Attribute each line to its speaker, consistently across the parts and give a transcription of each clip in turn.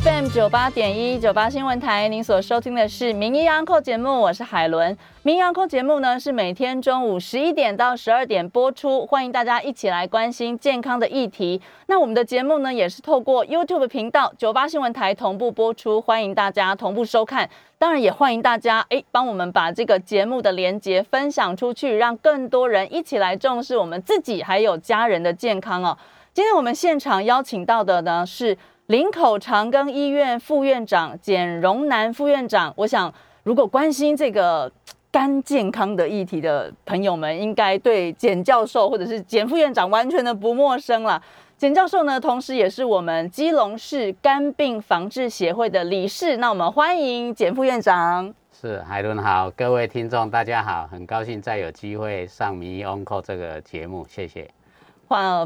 Speaker 1: FM 九八点一九八新闻台，您所收听的是《名医安扣》节目，我是海伦。《名医安扣》节目呢是每天中午十一点到十二点播出，欢迎大家一起来关心健康的议题。那我们的节目呢也是透过 YouTube 频道九八新闻台同步播出，欢迎大家同步收看。当然也欢迎大家哎帮我们把这个节目的连接分享出去，让更多人一起来重视我们自己还有家人的健康哦。今天我们现场邀请到的呢是。林口长庚医院副院长简荣南副院长，我想如果关心这个肝健康的议题的朋友们，应该对简教授或者是简副院长完全的不陌生了。简教授呢，同时也是我们基隆市肝病防治协会的理事。那我们欢迎简副院长。
Speaker 2: 是海伦好，各位听众大家好，很高兴再有机会上《迷 o n c o 这个节目，谢谢。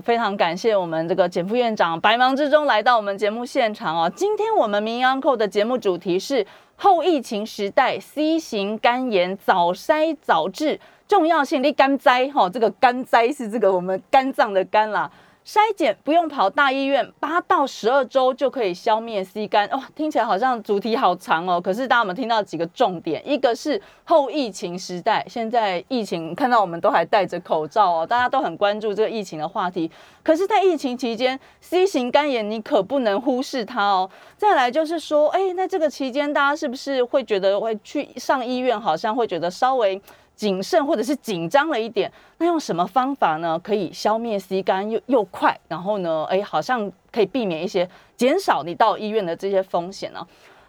Speaker 1: 非常感谢我们这个简副院长百忙之中来到我们节目现场哦。今天我们民安扣的节目主题是后疫情时代 C 型肝炎早筛早治重要性。的肝灾哈，这个肝灾是这个我们肝脏的肝啦。筛检不用跑大医院，八到十二周就可以消灭 C 肝哇！听起来好像主题好长哦。可是大家有没有听到几个重点？一个是后疫情时代，现在疫情看到我们都还戴着口罩哦，大家都很关注这个疫情的话题。可是，在疫情期间，C 型肝炎你可不能忽视它哦。再来就是说，哎，那这个期间大家是不是会觉得会去上医院，好像会觉得稍微。谨慎或者是紧张了一点，那用什么方法呢？可以消灭 C 肝又又快，然后呢，哎，好像可以避免一些减少你到医院的这些风险呢。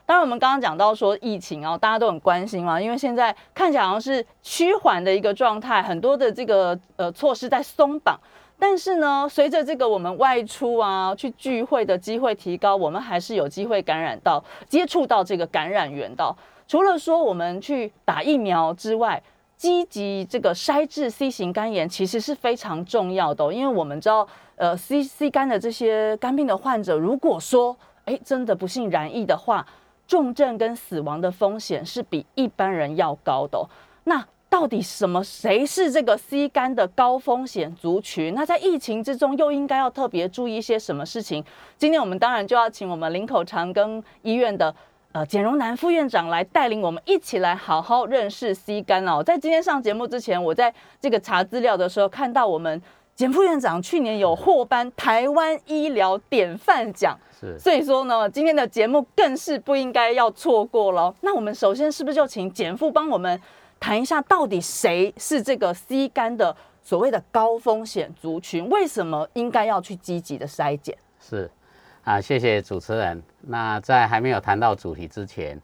Speaker 1: 当然，我们刚刚讲到说疫情啊，大家都很关心嘛，因为现在看起来好像是趋缓的一个状态，很多的这个呃措施在松绑，但是呢，随着这个我们外出啊去聚会的机会提高，我们还是有机会感染到接触到这个感染源的。除了说我们去打疫苗之外，积极这个筛治 C 型肝炎其实是非常重要的，因为我们知道，呃，C C 肝的这些肝病的患者，如果说，哎，真的不幸染疫的话，重症跟死亡的风险是比一般人要高的。那到底什么谁是这个 C 肝的高风险族群？那在疫情之中又应该要特别注意一些什么事情？今天我们当然就要请我们林口长庚医院的。呃，简荣南副院长来带领我们一起来好好认识 C 肝哦。在今天上节目之前，我在这个查资料的时候看到，我们简副院长去年有获颁台湾医疗典范奖，
Speaker 2: 是，
Speaker 1: 所以说呢，今天的节目更是不应该要错过了。那我们首先是不是就请简副帮我们谈一下，到底谁是这个 C 肝的所谓的高风险族群？为什么应该要去积极的筛检？
Speaker 2: 是。啊，谢谢主持人。那在还没有谈到主题之前，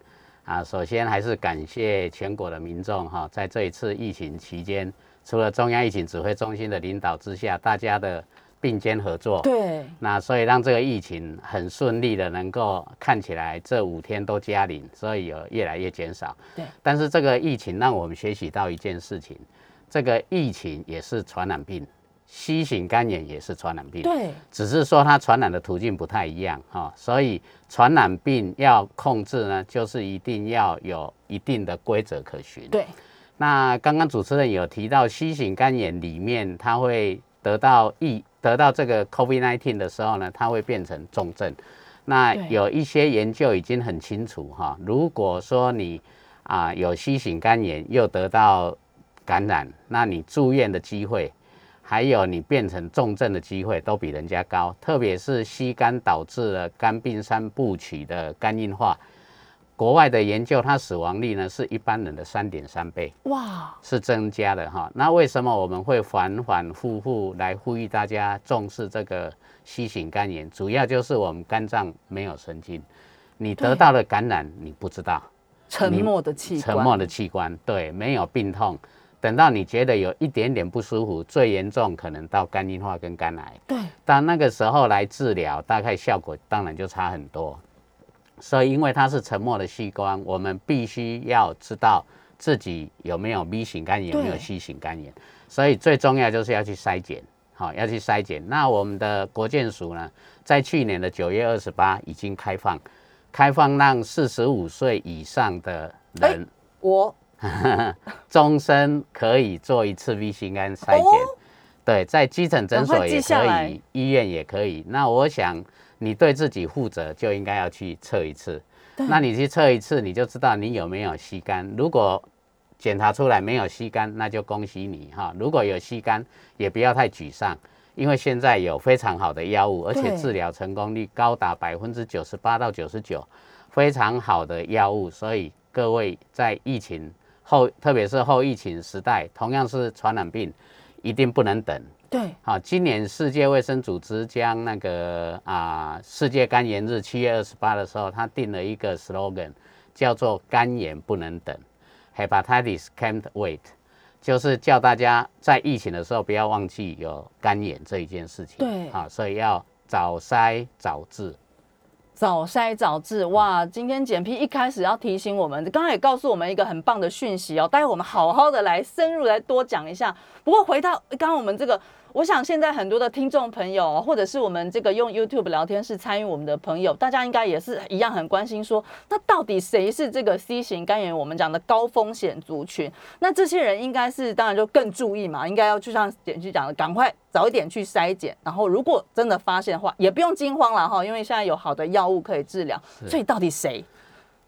Speaker 2: 啊，首先还是感谢全国的民众哈，在这一次疫情期间，除了中央疫情指挥中心的领导之下，大家的并肩合作，
Speaker 1: 对，
Speaker 2: 那所以让这个疫情很顺利的能够看起来这五天都加零，所以有越来越减少。
Speaker 1: 对，
Speaker 2: 但是这个疫情让我们学习到一件事情，这个疫情也是传染病。C 型肝炎也是传染病，
Speaker 1: 对，
Speaker 2: 只是说它传染的途径不太一样哈，所以传染病要控制呢，就是一定要有一定的规则可循。
Speaker 1: 对，
Speaker 2: 那刚刚主持人有提到 C 型肝炎里面，它会得到疫得到这个 COVID-19 的时候呢，它会变成重症。那有一些研究已经很清楚哈，如果说你啊有 C 型肝炎又得到感染，那你住院的机会。还有你变成重症的机会都比人家高，特别是吸肝导致了肝病三部曲的肝硬化，国外的研究它死亡率呢是一般人的三点三倍，哇，是增加的哈。那为什么我们会反反复复来呼吁大家重视这个吸型肝炎？主要就是我们肝脏没有神经，你得到了感染你不知道，
Speaker 1: 沉默的器
Speaker 2: 官，沉默的器官，对，没有病痛。等到你觉得有一点点不舒服，最严重可能到肝硬化跟肝癌。
Speaker 1: 对，
Speaker 2: 当那个时候来治疗，大概效果当然就差很多。所以，因为它是沉默的器官，我们必须要知道自己有没有 B 型肝炎，有没有 C 型肝炎。所以最重要就是要去筛检，好，要去筛检。那我们的国健署呢，在去年的九月二十八已经开放，开放让四十五岁以上的人，
Speaker 1: 我。
Speaker 2: 终身可以做一次 V 型肝筛检。对，在基层诊所也可以，医院也可以。那我想你对自己负责，就应该要去测一次。那你去测一次，你就知道你有没有吸肝。如果检查出来没有吸肝，那就恭喜你哈。如果有吸肝，也不要太沮丧，因为现在有非常好的药物，而且治疗成功率高达百分之九十八到九十九，非常好的药物。所以各位在疫情后，特别是后疫情时代，同样是传染病，一定不能等。
Speaker 1: 对，
Speaker 2: 好，今年世界卫生组织将那个啊世界肝炎日七月二十八的时候，他定了一个 slogan，叫做“肝炎不能等 ”，Hepatitis can't wait，就是叫大家在疫情的时候不要忘记有肝炎这一件事情。
Speaker 1: 对，
Speaker 2: 啊，所以要早筛早治。
Speaker 1: 早筛早治，哇！今天简批一开始要提醒我们，刚刚也告诉我们一个很棒的讯息哦，待会我们好好的来深入来多讲一下。不过回到刚刚我们这个。我想现在很多的听众朋友，或者是我们这个用 YouTube 聊天室参与我们的朋友，大家应该也是一样很关心，说那到底谁是这个 C 型肝炎我们讲的高风险族群？那这些人应该是当然就更注意嘛，应该要就像简去讲的，赶快早一点去筛检，然后如果真的发现的话，也不用惊慌了哈，因为现在有好的药物可以治疗。所以到底谁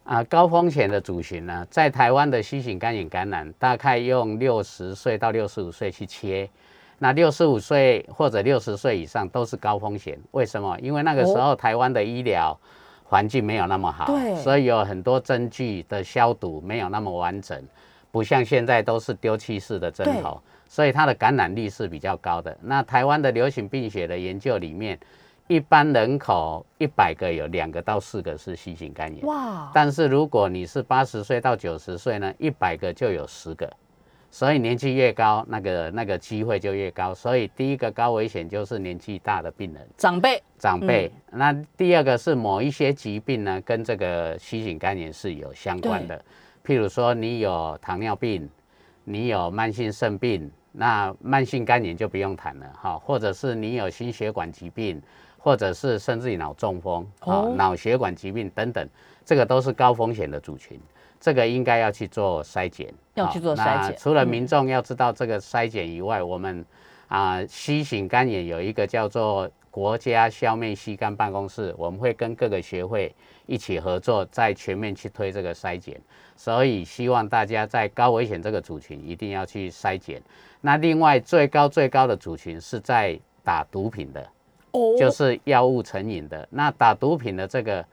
Speaker 2: 啊？高风险的族群呢，在台湾的 C 型肝炎感染，大概用六十岁到六十五岁去切。那六十五岁或者六十岁以上都是高风险，为什么？因为那个时候台湾的医疗环境没有那么好，所以有很多针具的消毒没有那么完整，不像现在都是丢弃式的针头，所以它的感染率是比较高的。那台湾的流行病学的研究里面，一般人口一百个有两个到四个是新型肝炎，哇！但是如果你是八十岁到九十岁呢，一百个就有十个。所以年纪越高，那个那个机会就越高。所以第一个高危险就是年纪大的病人，
Speaker 1: 长辈，
Speaker 2: 长辈。那第二个是某一些疾病呢，跟这个新型肝炎是有相关的。譬如说你有糖尿病，你有慢性肾病，那慢性肝炎就不用谈了哈。或者是你有心血管疾病，或者是甚至于脑中风、啊脑血管疾病等等，这个都是高风险的族群。这个应该要去做筛检，
Speaker 1: 要去做筛检。
Speaker 2: 除了民众要知道这个筛检以外，我们啊，C 型肝炎有一个叫做国家消灭吸肝办公室，我们会跟各个学会一起合作，在全面去推这个筛检。所以希望大家在高危险这个族群一定要去筛检。那另外最高最高的族群是在打毒品的，哦，就是药物成瘾的。那打毒品的这个。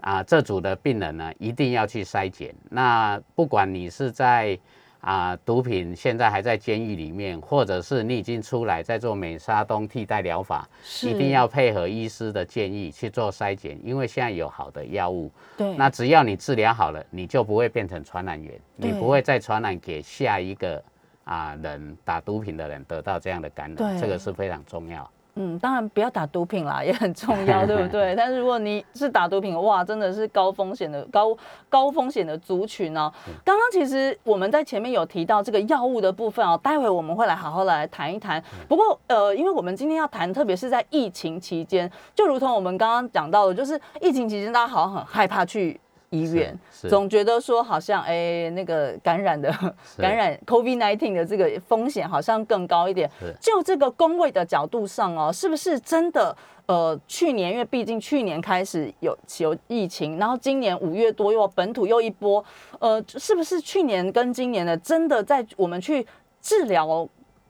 Speaker 2: 啊，这组的病人呢，一定要去筛检。那不管你是在啊毒品现在还在监狱里面，或者是你已经出来在做美沙东替代疗法，一定要配合医师的建议去做筛检，因为现在有好的药物。
Speaker 1: 对。
Speaker 2: 那只要你治疗好了，你就不会变成传染源，你不会再传染给下一个啊人打毒品的人得到这样的感染。这个是非常重要。
Speaker 1: 嗯，当然不要打毒品啦，也很重要，对不对？但是如果你是打毒品，哇，真的是高风险的高高风险的族群哦。刚刚其实我们在前面有提到这个药物的部分哦，待会我们会来好好的来谈一谈。不过呃，因为我们今天要谈，特别是在疫情期间，就如同我们刚刚讲到的，就是疫情期间大家好像很害怕去。医院总觉得说好像哎，那个感染的感染 COVID nineteen 的这个风险好像更高一点。就这个工位的角度上哦，是不是真的？呃，去年因为毕竟去年开始有有疫情，然后今年五月多又本土又一波，呃，是不是去年跟今年的真的在我们去治疗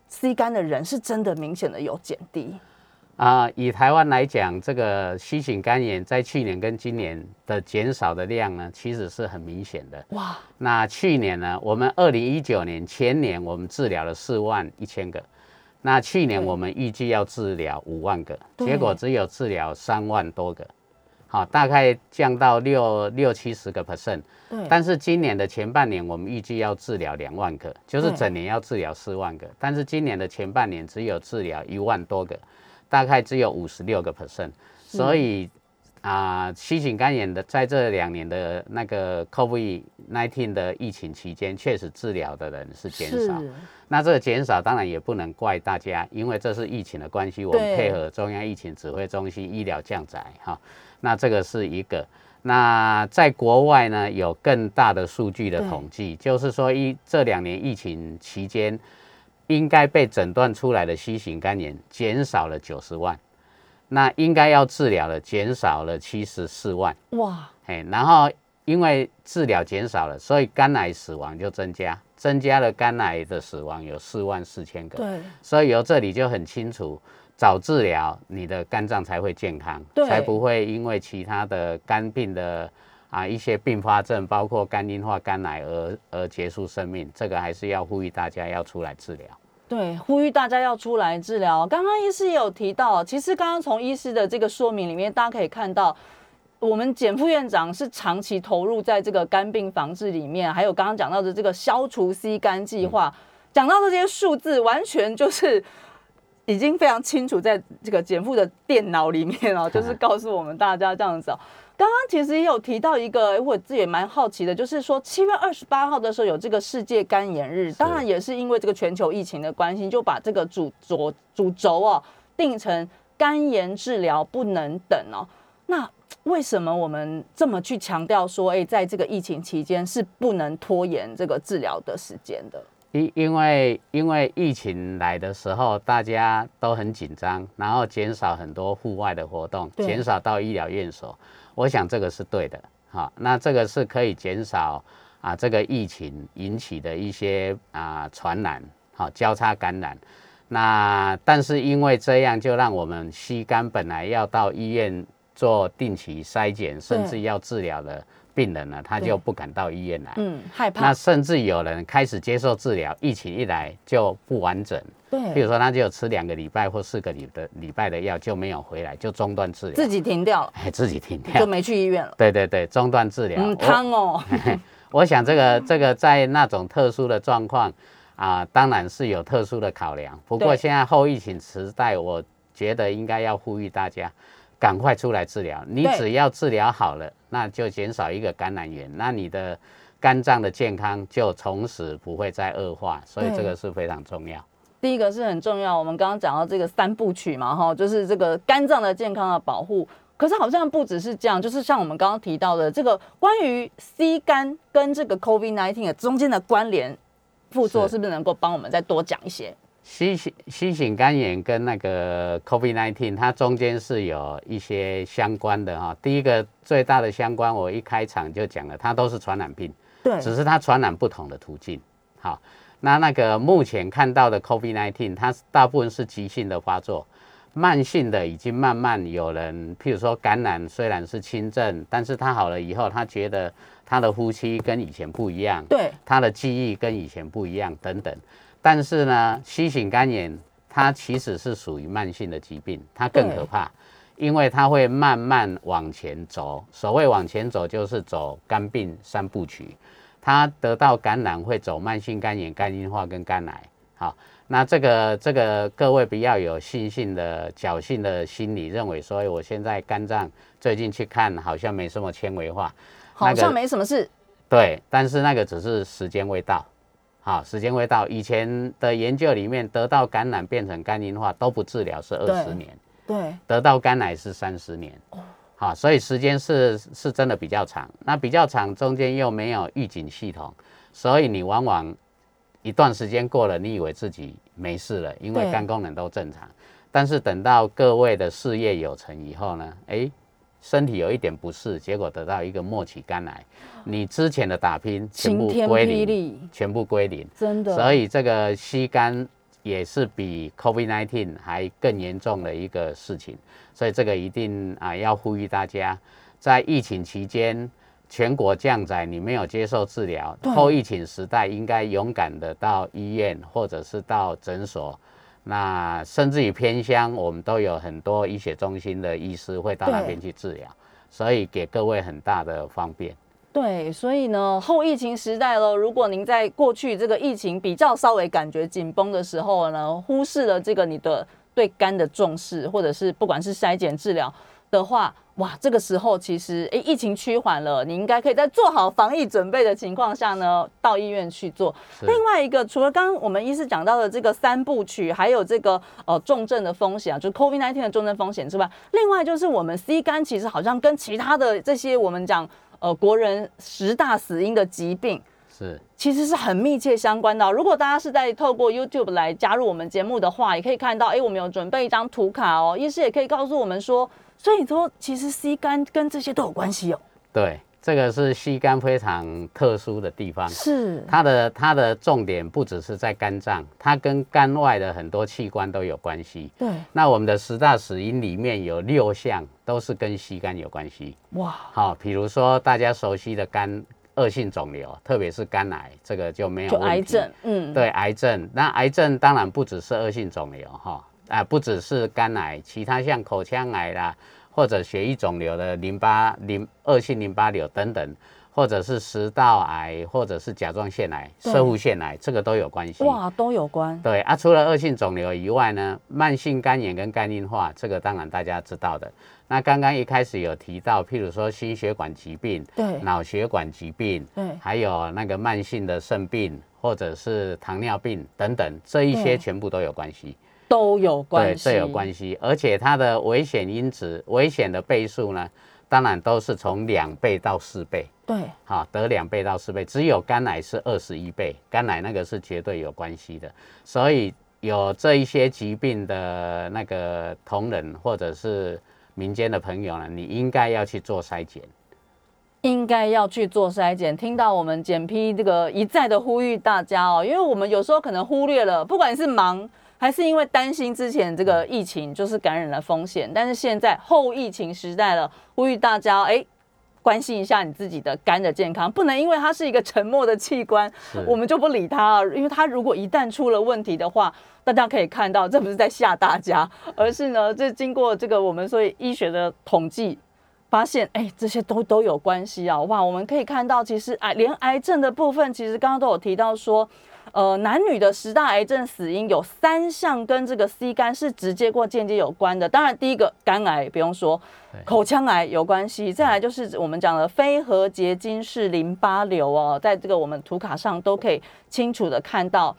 Speaker 1: C 肝的人是真的明显的有减低？
Speaker 2: 啊，以台湾来讲，这个新型肝炎在去年跟今年的减少的量呢，其实是很明显的。哇！那去年呢，我们二零一九年前年我们治疗了四万一千个，那去年我们预计要治疗五万个，结果只有治疗三万多个，好，大概降到六六七十个 percent。对。但是今年的前半年我们预计要治疗两万个，就是整年要治疗四万个，但是今年的前半年只有治疗一万多个。大概只有五十六个 percent，所以啊，新型肝炎的在这两年的那个 COVID nineteen 的疫情期间，确实治疗的人是减少。那这个减少当然也不能怪大家，因为这是疫情的关系，我们配合中央疫情指挥中心医疗降载哈。那这个是一个。那在国外呢，有更大的数据的统计，就是说一这两年疫情期间，应该被诊断出来的 C 型肝炎减少了九十万，那应该要治疗的减少了七十四万。哇，哎，然后因为治疗减少了，所以肝癌死亡就增加，增加了肝癌的死亡有四万四千个。
Speaker 1: 对，
Speaker 2: 所以由这里就很清楚。早治疗，你的肝脏才会健康，才不会因为其他的肝病的啊一些并发症，包括肝硬化、肝癌而而结束生命。这个还是要呼吁大家要出来治疗。
Speaker 1: 对，呼吁大家要出来治疗。刚刚医师也有提到，其实刚刚从医师的这个说明里面，大家可以看到，我们简副院长是长期投入在这个肝病防治里面，还有刚刚讲到的这个消除 C 肝计划，讲到的这些数字，完全就是。已经非常清楚，在这个减负的电脑里面哦，就是 告诉我们大家这样子哦。刚刚其实也有提到一个，我自己也蛮好奇的，就是说七月二十八号的时候有这个世界肝炎日，当然也是因为这个全球疫情的关系，就把这个主轴主轴哦定成肝炎治疗不能等哦。那为什么我们这么去强调说，哎，在这个疫情期间是不能拖延这个治疗的时间的？
Speaker 2: 因因为因为疫情来的时候，大家都很紧张，然后减少很多户外的活动，减少到医疗院所，我想这个是对的，好，那这个是可以减少啊这个疫情引起的一些啊传染，好交叉感染，那但是因为这样，就让我们吸肝本来要到医院做定期筛检，甚至要治疗的。病人呢，他就不敢到医院来，
Speaker 1: 嗯，害怕。
Speaker 2: 那甚至有人开始接受治疗，疫情一来就不完整，
Speaker 1: 对。
Speaker 2: 比如说，他就吃两个礼拜或四个礼的礼拜的药，就没有回来，就中断治疗，
Speaker 1: 自己停掉了，
Speaker 2: 哎，自己停掉，
Speaker 1: 就没去医院了。
Speaker 2: 对对对，中断治疗。
Speaker 1: 嗯，汤哦。
Speaker 2: 我想这个这个在那种特殊的状况啊，当然是有特殊的考量。不过现在后疫情时代，我觉得应该要呼吁大家。赶快出来治疗，你只要治疗好了，那就减少一个感染源，那你的肝脏的健康就从此不会再恶化，所以这个是非常重要。
Speaker 1: 第一个是很重要，我们刚刚讲到这个三部曲嘛，哈，就是这个肝脏的健康的保护。可是好像不只是这样，就是像我们刚刚提到的这个关于 C 肝跟这个 COVID-19 的中间的关联副作，是不是能够帮我们再多讲一些？
Speaker 2: 新型新型肝炎跟那个 COVID-19，它中间是有一些相关的哈。第一个最大的相关，我一开场就讲了，它都是传染病，
Speaker 1: 对，
Speaker 2: 只是它传染不同的途径。好，那那个目前看到的 COVID-19，它大部分是急性的发作，慢性的已经慢慢有人，譬如说感染虽然是轻症，但是他好了以后，他觉得他的呼吸跟以前不一样，
Speaker 1: 对，
Speaker 2: 他的记忆跟以前不一样等等。但是呢吸型肝炎它其实是属于慢性的疾病，它更可怕，因为它会慢慢往前走。所谓往前走，就是走肝病三部曲。它得到感染会走慢性肝炎、肝硬化跟肝癌。好，那这个这个各位不要有信心的侥幸的心理，认为说我现在肝脏最近去看好像没什么纤维化，
Speaker 1: 好像没什么事。
Speaker 2: 对，但是那个只是时间未到。好，时间未到。以前的研究里面，得到感染变成肝硬化都不治疗是二十年，
Speaker 1: 对，
Speaker 2: 得到肝癌是三十年。好，所以时间是是真的比较长。那比较长，中间又没有预警系统，所以你往往一段时间过了，你以为自己没事了，因为肝功能都正常。但是等到各位的事业有成以后呢，哎。身体有一点不适，结果得到一个末期肝癌，你之前的打拼全部归零，全部归零，
Speaker 1: 真的。
Speaker 2: 所以这个吸肝也是比 COVID-19 还更严重的一个事情，所以这个一定啊要呼吁大家，在疫情期间全国降载，你没有接受治疗，后疫情时代应该勇敢的到医院或者是到诊所。那甚至于偏乡，我们都有很多医学中心的医师会到那边去治疗，所以给各位很大的方便。
Speaker 1: 对，所以呢，后疫情时代喽，如果您在过去这个疫情比较稍微感觉紧绷的时候呢，忽视了这个你的对肝的重视，或者是不管是筛检治疗。的话，哇，这个时候其实诶，疫情趋缓了，你应该可以在做好防疫准备的情况下呢，到医院去做。另外一个，除了刚刚我们医师讲到的这个三部曲，还有这个呃重症的风险啊，就是 COVID-19 的重症风险之外，另外就是我们 C 肝其实好像跟其他的这些我们讲呃国人十大死因的疾病。
Speaker 2: 是，
Speaker 1: 其实是很密切相关的。如果大家是在透过 YouTube 来加入我们节目的话，也可以看到，哎，我们有准备一张图卡哦。医师也可以告诉我们说，所以说其实吸肝跟这些都有关系哦。
Speaker 2: 对，这个是吸肝非常特殊的地方，
Speaker 1: 是
Speaker 2: 它的它的重点不只是在肝脏，它跟肝外的很多器官都有关系。
Speaker 1: 对，
Speaker 2: 那我们的十大死因里面有六项都是跟吸肝有关系。哇，好，比如说大家熟悉的肝。恶性肿瘤，特别是肝癌，这个就没有问题。
Speaker 1: 癌症，嗯，
Speaker 2: 对，癌症。那癌症当然不只是恶性肿瘤，哈，啊，不只是肝癌，其他像口腔癌啦，或者血液肿瘤的淋巴淋恶性淋巴瘤等等。或者是食道癌，或者是甲状腺癌、射护腺癌，这个都有关系。
Speaker 1: 哇，都有关。
Speaker 2: 对啊，除了恶性肿瘤以外呢，慢性肝炎跟肝硬化，这个当然大家知道的。那刚刚一开始有提到，譬如说心血管疾病、
Speaker 1: 对，
Speaker 2: 脑血管疾病，
Speaker 1: 对，
Speaker 2: 还有那个慢性的肾病，或者是糖尿病等等，这一些全部都有关系。
Speaker 1: 都有关系。
Speaker 2: 对，这有关系，而且它的危险因子、危险的倍数呢？当然都是从两倍到四倍，
Speaker 1: 对，
Speaker 2: 好得两倍到四倍，只有肝癌是二十一倍，肝癌那个是绝对有关系的，所以有这一些疾病的那个同仁或者是民间的朋友呢，你应该要去做筛检，
Speaker 1: 应该要去做筛检。听到我们检批这个一再的呼吁大家哦，因为我们有时候可能忽略了，不管是忙。还是因为担心之前这个疫情就是感染的风险，但是现在后疫情时代了，呼吁大家哎，关心一下你自己的肝的健康，不能因为它是一个沉默的器官，我们就不理它。因为它如果一旦出了问题的话，大家可以看到，这不是在吓大家，而是呢，这经过这个我们所以医学的统计，发现哎，这些都都有关系啊！哇，我们可以看到，其实癌连癌症的部分，其实刚刚都有提到说。呃，男女的十大癌症死因有三项跟这个 C 肝是直接或间接有关的。当然，第一个肝癌不用说，口腔癌有关系。再来就是我们讲的非核结晶式淋巴瘤哦，在这个我们图卡上都可以清楚的看到。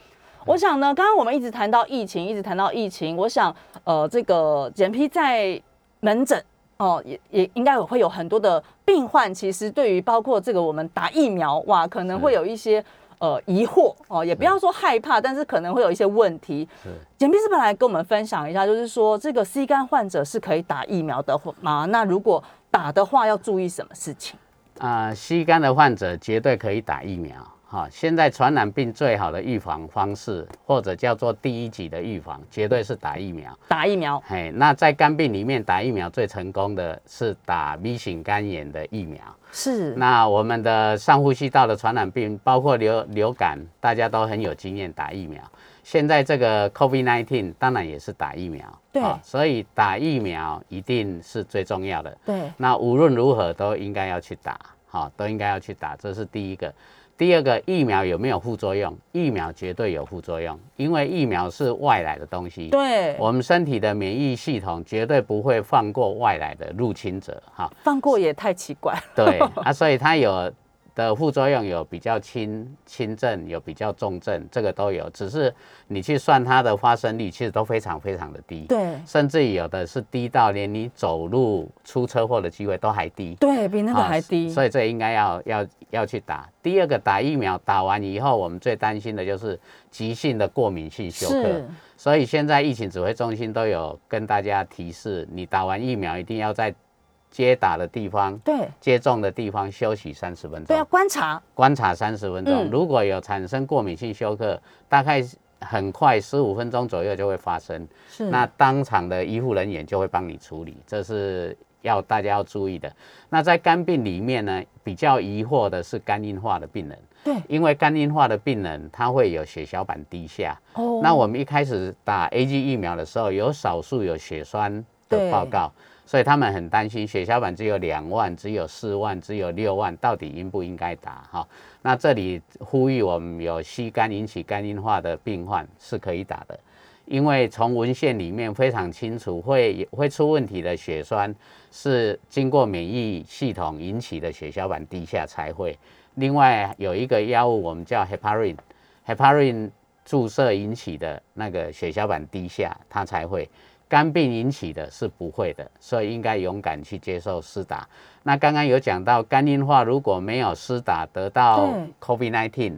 Speaker 1: 我想呢，刚刚我们一直谈到疫情，一直谈到疫情，我想呃，这个简批在门诊哦，也也应该会有很多的病患，其实对于包括这个我们打疫苗哇，可能会有一些。呃，疑惑哦，也不要说害怕，但是可能会有一些问题。是，简碧是本来跟我们分享一下？就是说，这个 C 肝患者是可以打疫苗的吗？那如果打的话，要注意什么事情？
Speaker 2: 啊，C 肝的患者绝对可以打疫苗。好，现在传染病最好的预防方式，或者叫做第一级的预防，绝对是打疫苗。
Speaker 1: 打疫苗。
Speaker 2: 嘿，那在肝病里面打疫苗最成功的是打 B 型肝炎的疫苗。
Speaker 1: 是。
Speaker 2: 那我们的上呼吸道的传染病，包括流流感，大家都很有经验打疫苗。现在这个 COVID-19 当然也是打疫苗。
Speaker 1: 对。
Speaker 2: 所以打疫苗一定是最重要的。
Speaker 1: 对。
Speaker 2: 那无论如何都应该要去打，好，都应该要去打，这是第一个。第二个疫苗有没有副作用？疫苗绝对有副作用，因为疫苗是外来的东西。
Speaker 1: 对，
Speaker 2: 我们身体的免疫系统绝对不会放过外来的入侵者。哈，
Speaker 1: 放过也太奇怪。
Speaker 2: 对啊，所以它有。的副作用有比较轻轻症，有比较重症，这个都有。只是你去算它的发生率，其实都非常非常的低。
Speaker 1: 对，
Speaker 2: 甚至有的是低到连你走路出车祸的机会都还低。
Speaker 1: 对比那个还低。
Speaker 2: 所以这应该要要要去打。第二个打疫苗打完以后，我们最担心的就是急性的过敏性休克。所以现在疫情指挥中心都有跟大家提示，你打完疫苗一定要在。接打的地方，
Speaker 1: 对，
Speaker 2: 接种的地方休息三十分钟，
Speaker 1: 对，要观察，
Speaker 2: 观察三十分钟。如果有产生过敏性休克，大概很快十五分钟左右就会发生，
Speaker 1: 是，
Speaker 2: 那当场的医护人员就会帮你处理，这是要大家要注意的。那在肝病里面呢，比较疑惑的是肝硬化的病人，
Speaker 1: 对，
Speaker 2: 因为肝硬化的病人他会有血小板低下，哦，那我们一开始打 A G 疫苗的时候，有少数有血栓的报告。所以他们很担心血小板只有两万、只有四万、只有六万，到底应不应该打？哈，那这里呼吁我们有吸肝引起肝硬化的病患是可以打的，因为从文献里面非常清楚，会会出问题的血栓是经过免疫系统引起的血小板低下才会。另外有一个药物，我们叫 heparin，heparin 注射引起的那个血小板低下，它才会。肝病引起的是不会的，所以应该勇敢去接受施打。那刚刚有讲到肝硬化，如果没有施打得到 COVID-19，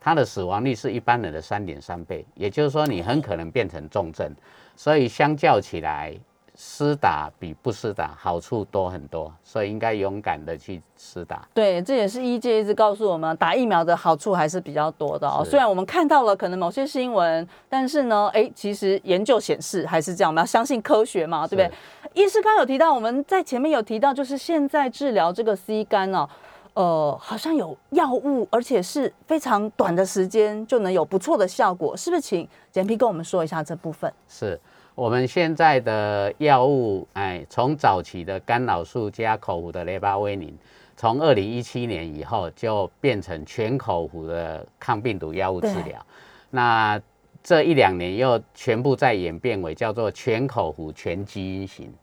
Speaker 2: 它的死亡率是一般人的三点三倍，也就是说你很可能变成重症。所以相较起来。施打比不施打好处多很多，所以应该勇敢的去施打。
Speaker 1: 对，这也是医界一直告诉我们，打疫苗的好处还是比较多的哦。虽然我们看到了可能某些新闻，但是呢，哎，其实研究显示还是这样，我们要相信科学嘛，对不对？医师刚有提到，我们在前面有提到，就是现在治疗这个 C 肝哦，呃，好像有药物，而且是非常短的时间就能有不错的效果，是不是？请简皮跟我们说一下这部分。
Speaker 2: 是。我们现在的药物，哎，从早期的干扰素加口服的雷巴威宁，从二零一七年以后就变成全口服的抗病毒药物治疗。那这一两年又全部在演变为叫做全口服全基因型。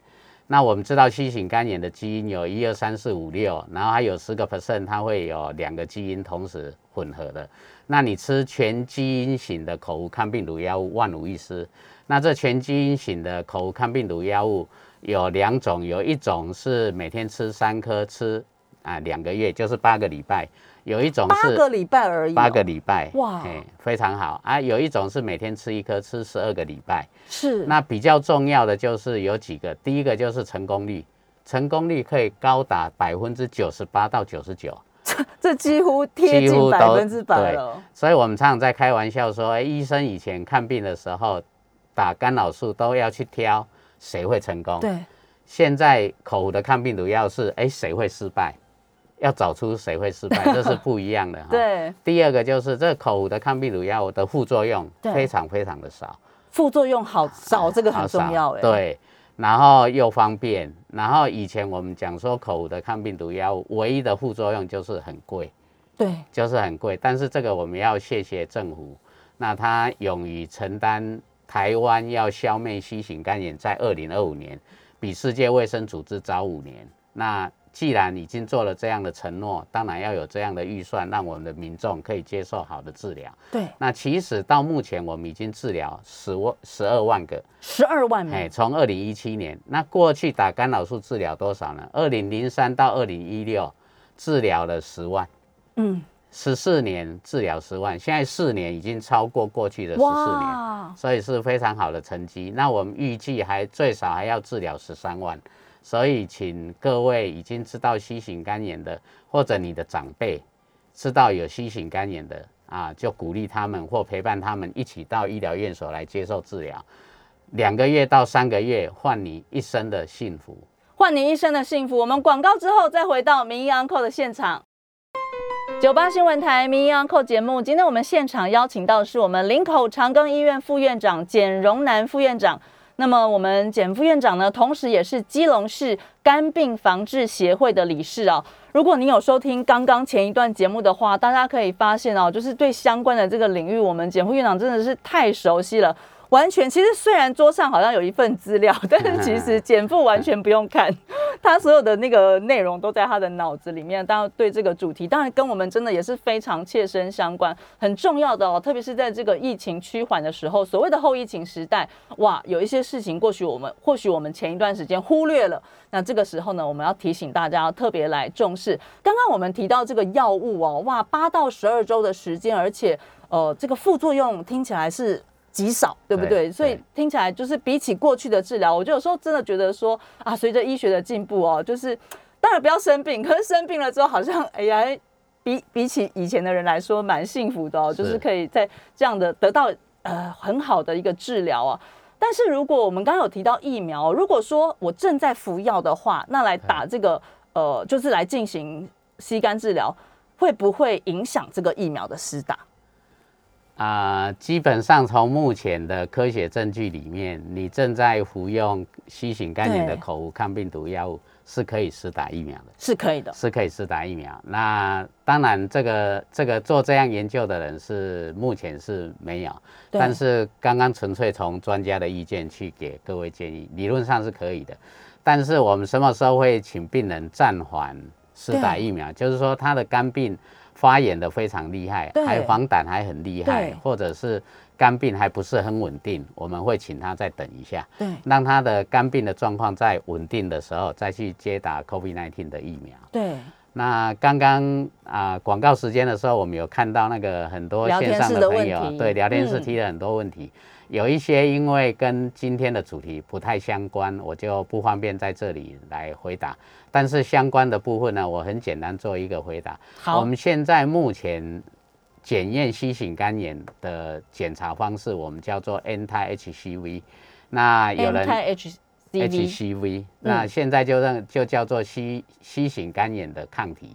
Speaker 2: 那我们知道新型肝炎的基因有一二三四五六，然后还有十个 percent 它会有两个基因同时混合的。那你吃全基因型的口服抗病毒药物万无一失。那这全基因型的口服抗病毒药物有两种，有一种是每天吃三颗，吃啊两个月，就是八个礼拜；有一种是
Speaker 1: 八个礼拜而已，
Speaker 2: 八个礼拜，哇，非常好啊！有一种是每天吃一颗，吃十二个礼拜。
Speaker 1: 是。
Speaker 2: 那比较重要的就是有几个，第一个就是成功率，成功率可以高达百分之九十八到九十九，
Speaker 1: 这 这几乎贴近百分之百了。
Speaker 2: 所以我们常常在开玩笑说，哎，医生以前看病的时候。打干扰素都要去挑谁会成功？
Speaker 1: 对，
Speaker 2: 现在口服的抗病毒药是哎谁会失败？要找出谁会失败，这是不一样的哈。
Speaker 1: 对。
Speaker 2: 第二个就是这口服的抗病毒药的副作用非常非常的少，
Speaker 1: 副作用好少，这个很重要
Speaker 2: 哎。对，然后又方便，然后以前我们讲说口服的抗病毒药唯一的副作用就是很贵，
Speaker 1: 对，
Speaker 2: 就是很贵。但是这个我们要谢谢政府，那他勇于承担。台湾要消灭新型肝炎，在二零二五年，比世界卫生组织早五年。那既然已经做了这样的承诺，当然要有这样的预算，让我们的民众可以接受好的治疗。
Speaker 1: 对。
Speaker 2: 那其实到目前，我们已经治疗十万、十二万个。
Speaker 1: 十二万
Speaker 2: 哎，从二零一七年，那过去打干扰素治疗多少呢？二零零三到二零一六，治疗了十万。嗯。十四年治疗十万，现在四年已经超过过去的十四年，所以是非常好的成绩。那我们预计还最少还要治疗十三万，所以请各位已经知道 C 型肝炎的，或者你的长辈知道有 C 型肝炎的啊，就鼓励他们或陪伴他们一起到医疗院所来接受治疗，两个月到三个月换你一生的幸福，
Speaker 1: 换你一生的幸福。我们广告之后再回到名医安扣的现场。九八新闻台《名医安扣》节目，今天我们现场邀请到是我们林口长庚医院副院长简荣南副院长。那么我们简副院长呢，同时也是基隆市肝病防治协会的理事啊。如果您有收听刚刚前一段节目的话，大家可以发现哦，就是对相关的这个领域，我们简副院长真的是太熟悉了。完全，其实虽然桌上好像有一份资料，但是其实简父完全不用看，他所有的那个内容都在他的脑子里面。当然，对这个主题，当然跟我们真的也是非常切身相关、很重要的哦。特别是在这个疫情趋缓的时候，所谓的后疫情时代，哇，有一些事情或许我们或许我们前一段时间忽略了，那这个时候呢，我们要提醒大家特别来重视。刚刚我们提到这个药物哦，哇，八到十二周的时间，而且呃，这个副作用听起来是。极少，对不对？所以听起来就是比起过去的治疗，我就有时候真的觉得说啊，随着医学的进步哦，就是当然不要生病，可是生病了之后，好像哎呀，比比起以前的人来说，蛮幸福的哦，就是可以在这样的得到呃很好的一个治疗啊。但是如果我们刚刚有提到疫苗，如果说我正在服药的话，那来打这个呃，就是来进行吸肝治疗，会不会影响这个疫苗的施打？
Speaker 2: 啊，基本上从目前的科学证据里面，你正在服用 C 型肝炎的口服抗病毒药物是可以施打疫苗的，
Speaker 1: 是可以的，
Speaker 2: 是可以施打疫苗。那当然，这个这个做这样研究的人是目前是没有，但是刚刚纯粹从专家的意见去给各位建议，理论上是可以的。但是我们什么时候会请病人暂缓施打疫苗？就是说他的肝病发炎的非常厉害，还黄疸还很厉害，或者是肝病还不是很稳定，我们会请他再等一下，
Speaker 1: 对，
Speaker 2: 让他的肝病的状况在稳定的时候再去接打 COVID-19 的疫苗。
Speaker 1: 对。
Speaker 2: 那刚刚啊广告时间的时候，我们有看到那个很多线上的朋友对聊天室提了很多问题。有一些因为跟今天的主题不太相关，我就不方便在这里来回答。但是相关的部分呢，我很简单做一个回答。
Speaker 1: 好，
Speaker 2: 我们现在目前检验 C 型肝炎的检查方式，我们叫做 anti HCV。那有人
Speaker 1: anti
Speaker 2: HCV，那现在就认就叫做 C C 型肝炎的抗体。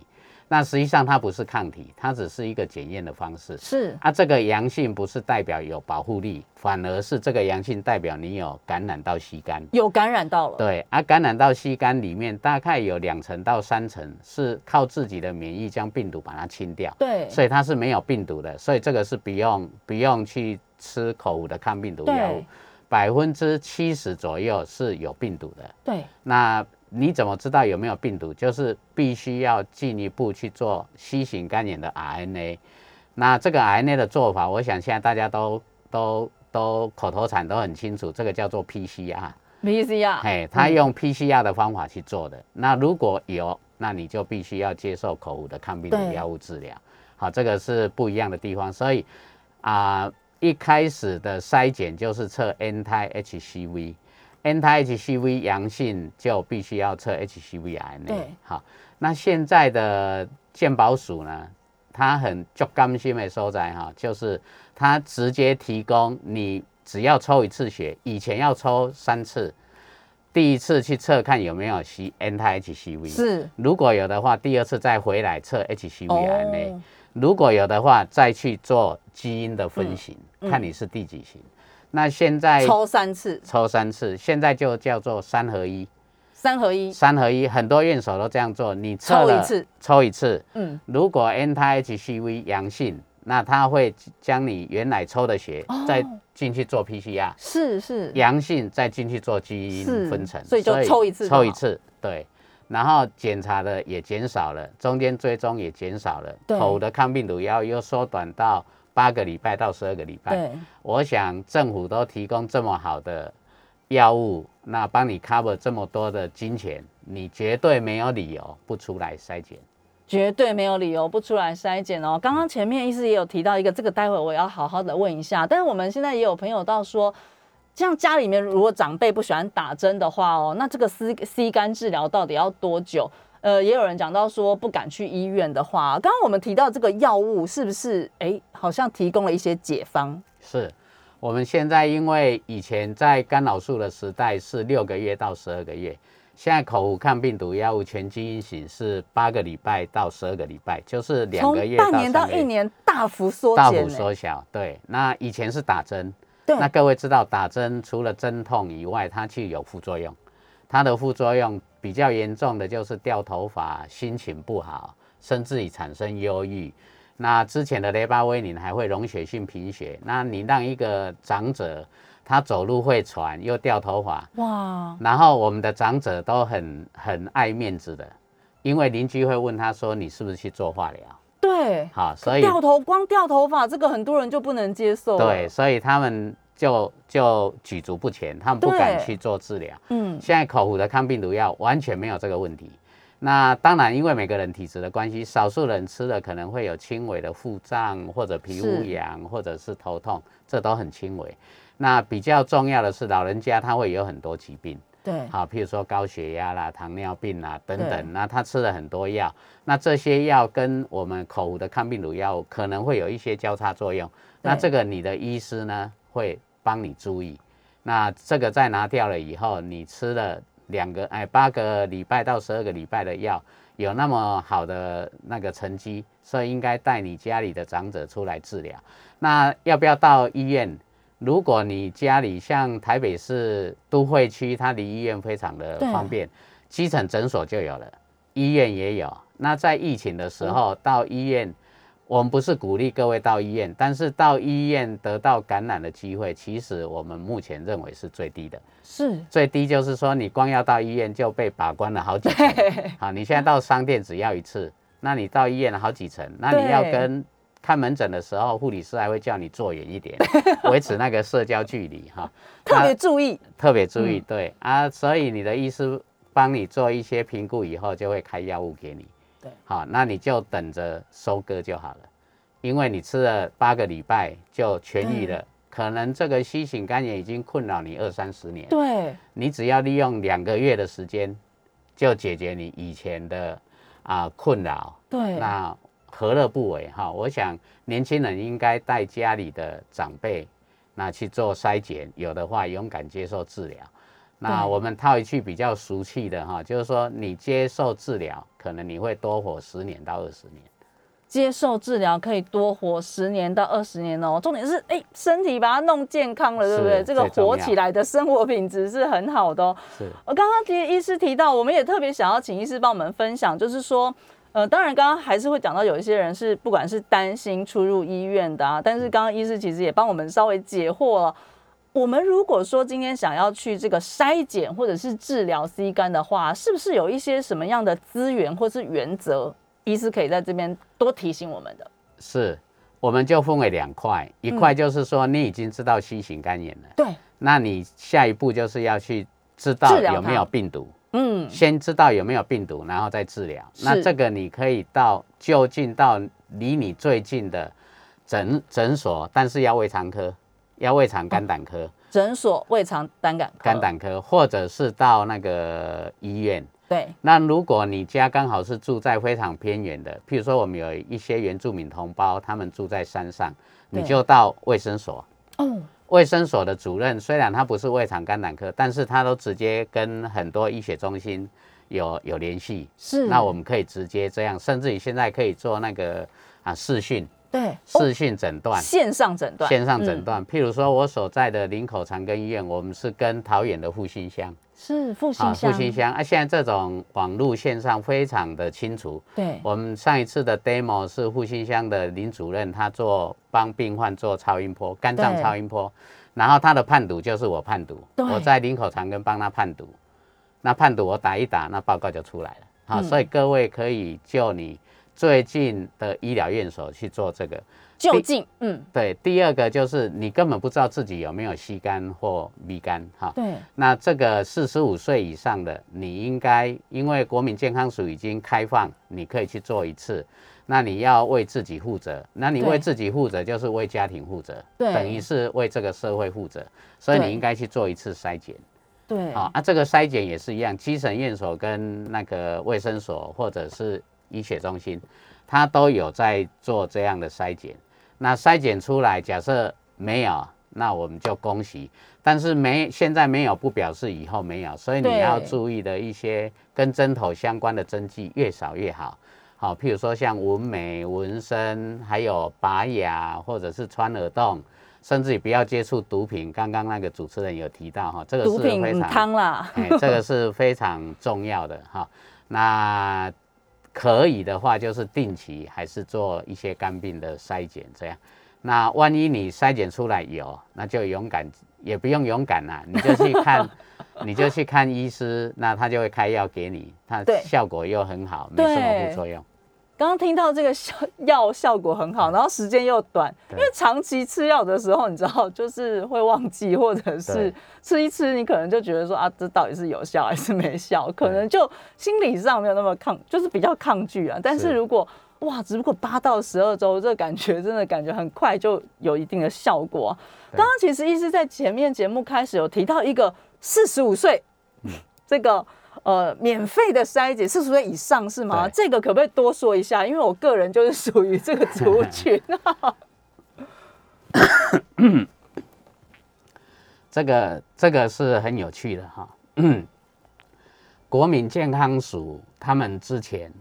Speaker 2: 那实际上它不是抗体，它只是一个检验的方式。
Speaker 1: 是
Speaker 2: 啊，这个阳性不是代表有保护力，反而是这个阳性代表你有感染到吸肝，
Speaker 1: 有感染到了。
Speaker 2: 对啊，感染到吸肝里面大概有两成到三成是靠自己的免疫将病毒把它清掉。
Speaker 1: 对，
Speaker 2: 所以它是没有病毒的，所以这个是不用不用去吃口服的抗病毒药物，百分之七十左右是有病毒的。
Speaker 1: 对，
Speaker 2: 那。你怎么知道有没有病毒？就是必须要进一步去做 C 型肝炎的 RNA。那这个 RNA 的做法，我想现在大家都都都口头禅都很清楚，这个叫做 PCR。
Speaker 1: PCR。
Speaker 2: 嘿，他用 PCR 的方法去做的。那如果有，那你就必须要接受口服的抗病毒药物治疗。好，这个是不一样的地方。所以啊，一开始的筛检就是测 anti-HCV。anti-HCV 阳性就必须要测 HCV RNA。
Speaker 1: 对，
Speaker 2: 好，那现在的健保署呢，它很足甘心的所在哈，就是它直接提供你只要抽一次血，以前要抽三次，第一次去测看有没有 C anti-HCV，
Speaker 1: 是，
Speaker 2: 如果有的话，第二次再回来测 HCV RNA，如果有的话，再去做基因的分型，看你是第几型。那现在
Speaker 1: 抽三次，
Speaker 2: 抽三次，现在就叫做三合一。
Speaker 1: 三合一，
Speaker 2: 三合一，很多院所都这样做。你抽
Speaker 1: 一次，
Speaker 2: 抽一次，嗯，如果 anti-HCV 阳性，那他会将你原来抽的血再进去做 PCR，
Speaker 1: 是是，
Speaker 2: 阳性再进去做基因分层，
Speaker 1: 所以就抽一次，
Speaker 2: 抽一次，对，然后检查的也减少了，中间追踪也减少了，口的抗病毒药又缩短到。八个礼拜到十二个礼拜，
Speaker 1: 对，
Speaker 2: 我想政府都提供这么好的药物，那帮你 cover 这么多的金钱，你绝对没有理由不出来筛检，
Speaker 1: 绝对没有理由不出来筛检哦。刚刚前面医师也有提到一个，这个待会我要好好的问一下。但是我们现在也有朋友到说，像家里面如果长辈不喜欢打针的话哦，那这个 C C 肝治疗到底要多久？呃，也有人讲到说不敢去医院的话，刚刚我们提到这个药物是不是？哎，好像提供了一些解方。
Speaker 2: 是，我们现在因为以前在干扰素的时代是六个月到十二个月，现在口服抗病毒药物全基因型是八个礼拜到十二个礼拜，就是两个月
Speaker 1: 半年到一年大幅缩
Speaker 2: 大幅缩小。对，那以前是打针，那各位知道打针除了针痛以外，它具有副作用，它的副作用。比较严重的就是掉头发、心情不好，甚至于产生忧郁。那之前的雷巴威宁还会溶血性贫血。那你让一个长者他走路会喘又掉头发，哇！然后我们的长者都很很爱面子的，因为邻居会问他说：“你是不是去做化疗？”
Speaker 1: 对，
Speaker 2: 好，所以
Speaker 1: 掉头光掉头发这个很多人就不能接受。
Speaker 2: 对，所以他们。就就举足不前，他们不敢去做治疗。嗯，现在口服的抗病毒药完全没有这个问题。那当然，因为每个人体质的关系，少数人吃了可能会有轻微的腹胀，或者皮肤痒，或者是头痛，这都很轻微。那比较重要的是，老人家他会有很多疾病，
Speaker 1: 对，
Speaker 2: 好，譬如说高血压啦、糖尿病啦等等。那他吃了很多药，那这些药跟我们口服的抗病毒药可能会有一些交叉作用。那这个你的医师呢会？帮你注意，那这个再拿掉了以后，你吃了两个哎八个礼拜到十二个礼拜的药，有那么好的那个成绩，所以应该带你家里的长者出来治疗。那要不要到医院？如果你家里像台北市都会区，它离医院非常的方便，基层诊所就有了，医院也有。那在疫情的时候到医院。我们不是鼓励各位到医院，但是到医院得到感染的机会，其实我们目前认为是最低的。
Speaker 1: 是
Speaker 2: 最低就是说，你光要到医院就被把关了好几层。好，你现在到商店只要一次，那你到医院好几层，那你要跟看门诊的时候，护理师还会叫你坐远一点，维持那个社交距离哈。
Speaker 1: 特别注意，
Speaker 2: 特别注意，对啊，所以你的医师帮你做一些评估以后，就会开药物给你。
Speaker 1: 对，
Speaker 2: 好，那你就等着收割就好了，因为你吃了八个礼拜就痊愈了，可能这个 C 型肝炎已经困扰你二三十年，
Speaker 1: 对，
Speaker 2: 你只要利用两个月的时间，就解决你以前的啊困扰，
Speaker 1: 对，
Speaker 2: 那何乐不为？哈？我想年轻人应该带家里的长辈，那去做筛检，有的话勇敢接受治疗。那我们套一句比较俗气的哈，就是说你接受治疗，可能你会多活十年到二十年。
Speaker 1: 接受治疗可以多活十年到二十年哦。重点是，哎，身体把它弄健康了，对不对？这个活起来的生活品质是很好的哦。
Speaker 2: 是。
Speaker 1: 我刚刚提医师提到，我们也特别想要请医师帮我们分享，就是说，呃，当然刚刚还是会讲到有一些人是不管是担心出入医院的啊，但是刚刚医师其实也帮我们稍微解惑了。我们如果说今天想要去这个筛检或者是治疗 C 肝的话，是不是有一些什么样的资源或是原则，医师可以在这边多提醒我们的？
Speaker 2: 是，我们就分为两块，一块就是说你已经知道新型肝炎了，
Speaker 1: 对，
Speaker 2: 那你下一步就是要去知道有没有病毒，嗯，先知道有没有病毒，然后再治疗。那这个你可以到就近到离你最近的诊诊所，但是要胃肠科。要胃肠肝胆科
Speaker 1: 诊所，胃肠肝胆
Speaker 2: 肝胆科，或者是到那个医院。
Speaker 1: 对，
Speaker 2: 那如果你家刚好是住在非常偏远的，譬如说我们有一些原住民同胞，他们住在山上，你就到卫生所。哦，卫生所的主任虽然他不是胃肠肝胆科，但是他都直接跟很多医学中心有有联系。
Speaker 1: 是，
Speaker 2: 那我们可以直接这样，甚至于现在可以做那个啊视讯。
Speaker 1: 对，
Speaker 2: 视讯诊断，
Speaker 1: 线上诊断，
Speaker 2: 线上诊断。譬如说，我所在的林口长庚医院，我们是跟桃园的复兴乡，
Speaker 1: 是复兴乡，
Speaker 2: 复兴乡啊。现在这种网络线上非常的清楚。
Speaker 1: 对，
Speaker 2: 我们上一次的 demo 是复兴乡的林主任，他做帮病患做超音波，肝脏超音波，然后他的判读就是我判读，我在林口长庚帮他判读，那判读我打一打，那报告就出来了。好，所以各位可以就你。最近的医疗院所去做这个
Speaker 1: 就近，嗯，
Speaker 2: 对。第二个就是你根本不知道自己有没有吸肝或鼻肝，哈，
Speaker 1: 对。
Speaker 2: 那这个四十五岁以上的，你应该因为国民健康署已经开放，你可以去做一次。那你要为自己负责，那你为自己负责就是为家庭负责，
Speaker 1: 对，
Speaker 2: 等于是为这个社会负责，所以你应该去做一次筛检，
Speaker 1: 对。
Speaker 2: 好，啊，这个筛检也是一样，基层院所跟那个卫生所或者是。医学中心，它都有在做这样的筛检。那筛检出来，假设没有，那我们就恭喜。但是没现在没有，不表示以后没有。所以你要注意的一些跟针头相关的针剂越少越好。好，譬如说像纹眉、纹身，还有拔牙或者是穿耳洞，甚至也不要接触毒品。刚刚那个主持人有提到哈，这个是非常这个是非常重要的哈。那可以的话，就是定期还是做一些肝病的筛检，这样。那万一你筛检出来有，那就勇敢，也不用勇敢啦，你就去看，你就去看医师，那他就会开药给你，他效果又很好，没什么副作用。
Speaker 1: 刚刚听到这个效药效果很好，然后时间又短，因为长期吃药的时候，你知道就是会忘记，或者是吃一吃，你可能就觉得说啊，这到底是有效还是没效？可能就心理上没有那么抗，就是比较抗拒啊。但是如果哇，只不过八到十二周，这感觉真的感觉很快就有一定的效果。刚刚其实医师在前面节目开始有提到一个四十五岁，这个。呃，免费的筛检四十岁以上是吗？这个可不可以多说一下？因为我个人就是属于这个族群。
Speaker 2: 这个这个是很有趣的哈。国民健康署他们之前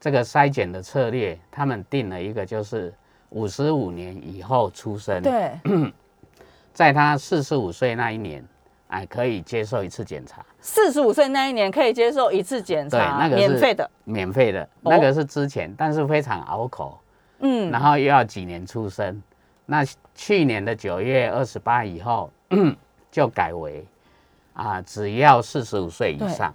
Speaker 2: 这个筛检的策略，他们定了一个就是五十五年以后出生，
Speaker 1: 对，
Speaker 2: 在他四十五岁那一年。哎，可以接受一次检查。
Speaker 1: 四十五岁那一年可以接受一次检查，
Speaker 2: 对，那个
Speaker 1: 免费的，
Speaker 2: 免费的，那个是之前，但是非常拗口。嗯，然后又要几年出生。那去年的九月二十八以后，就改为啊，只要四十五岁以上，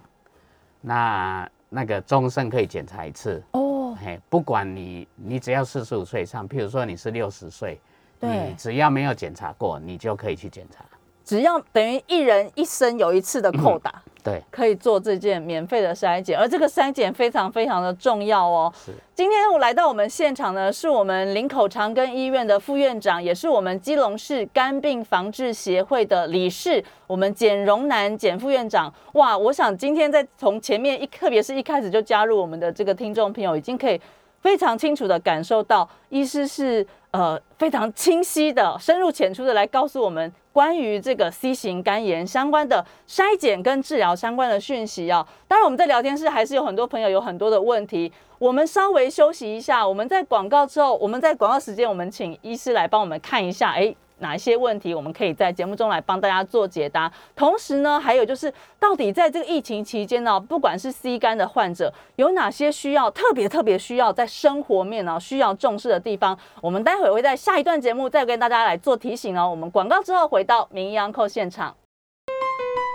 Speaker 2: 那那个终身可以检查一次哦。嘿，不管你你只要四十五岁以上，譬如说你是六十岁，你只要没有检查过，你就可以去检查。
Speaker 1: 只要等于一人一生有一次的扣打。
Speaker 2: 对，
Speaker 1: 可以做这件免费的筛检，而这个筛检非常非常的重要哦。是，今天我来到我们现场呢，是我们林口长庚医院的副院长，也是我们基隆市肝病防治协会的理事，我们简荣南简副院长。哇，我想今天在从前面一，特别是一开始就加入我们的这个听众朋友，已经可以非常清楚的感受到，医师是呃非常清晰的、深入浅出的来告诉我们。关于这个 C 型肝炎相关的筛检跟治疗相关的讯息啊，当然我们在聊天室还是有很多朋友有很多的问题，我们稍微休息一下，我们在广告之后，我们在广告时间，我们请医师来帮我们看一下，哎。哪一些问题，我们可以在节目中来帮大家做解答。同时呢，还有就是，到底在这个疫情期间呢，不管是 C 肝的患者，有哪些需要特别特别需要在生活面呢需要重视的地方，我们待会会在下一段节目再跟大家来做提醒哦。我们广告之后回到名医央扣现场。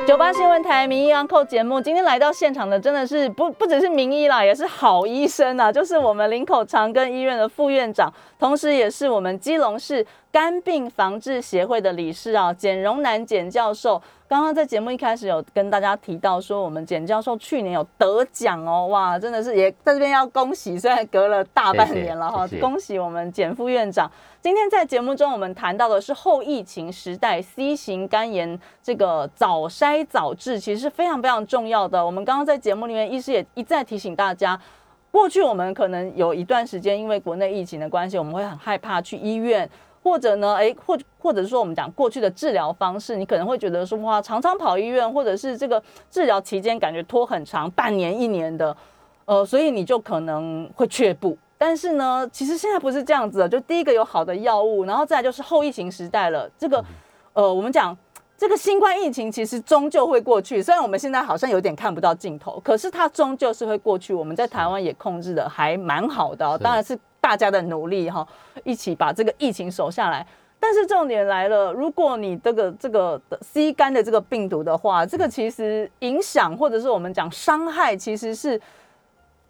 Speaker 1: 九八新闻台名医安扣节目，今天来到现场的真的是不不只是名医啦，也是好医生啊，就是我们林口长庚医院的副院长，同时也是我们基隆市肝病防治协会的理事啊，简荣南简教授。刚刚在节目一开始有跟大家提到说，我们简教授去年有得奖哦，哇，真的是也在这边要恭喜，虽然隔了大半年了哈，恭喜我们简副院长。今天在节目中我们谈到的是后疫情时代 C 型肝炎这个早筛早治，其实是非常非常重要的。我们刚刚在节目里面，医师也一再提醒大家，过去我们可能有一段时间因为国内疫情的关系，我们会很害怕去医院。或者呢，哎，或或者是说，我们讲过去的治疗方式，你可能会觉得说，哇，常常跑医院，或者是这个治疗期间感觉拖很长，半年一年的，呃，所以你就可能会却步。但是呢，其实现在不是这样子的，就第一个有好的药物，然后再就是后疫情时代了。这个，呃，我们讲这个新冠疫情其实终究会过去，虽然我们现在好像有点看不到尽头，可是它终究是会过去。我们在台湾也控制的还蛮好的，当然是。大家的努力哈，一起把这个疫情守下来。但是重点来了，如果你这个这个 C 肝的这个病毒的话，这个其实影响或者是我们讲伤害，其实是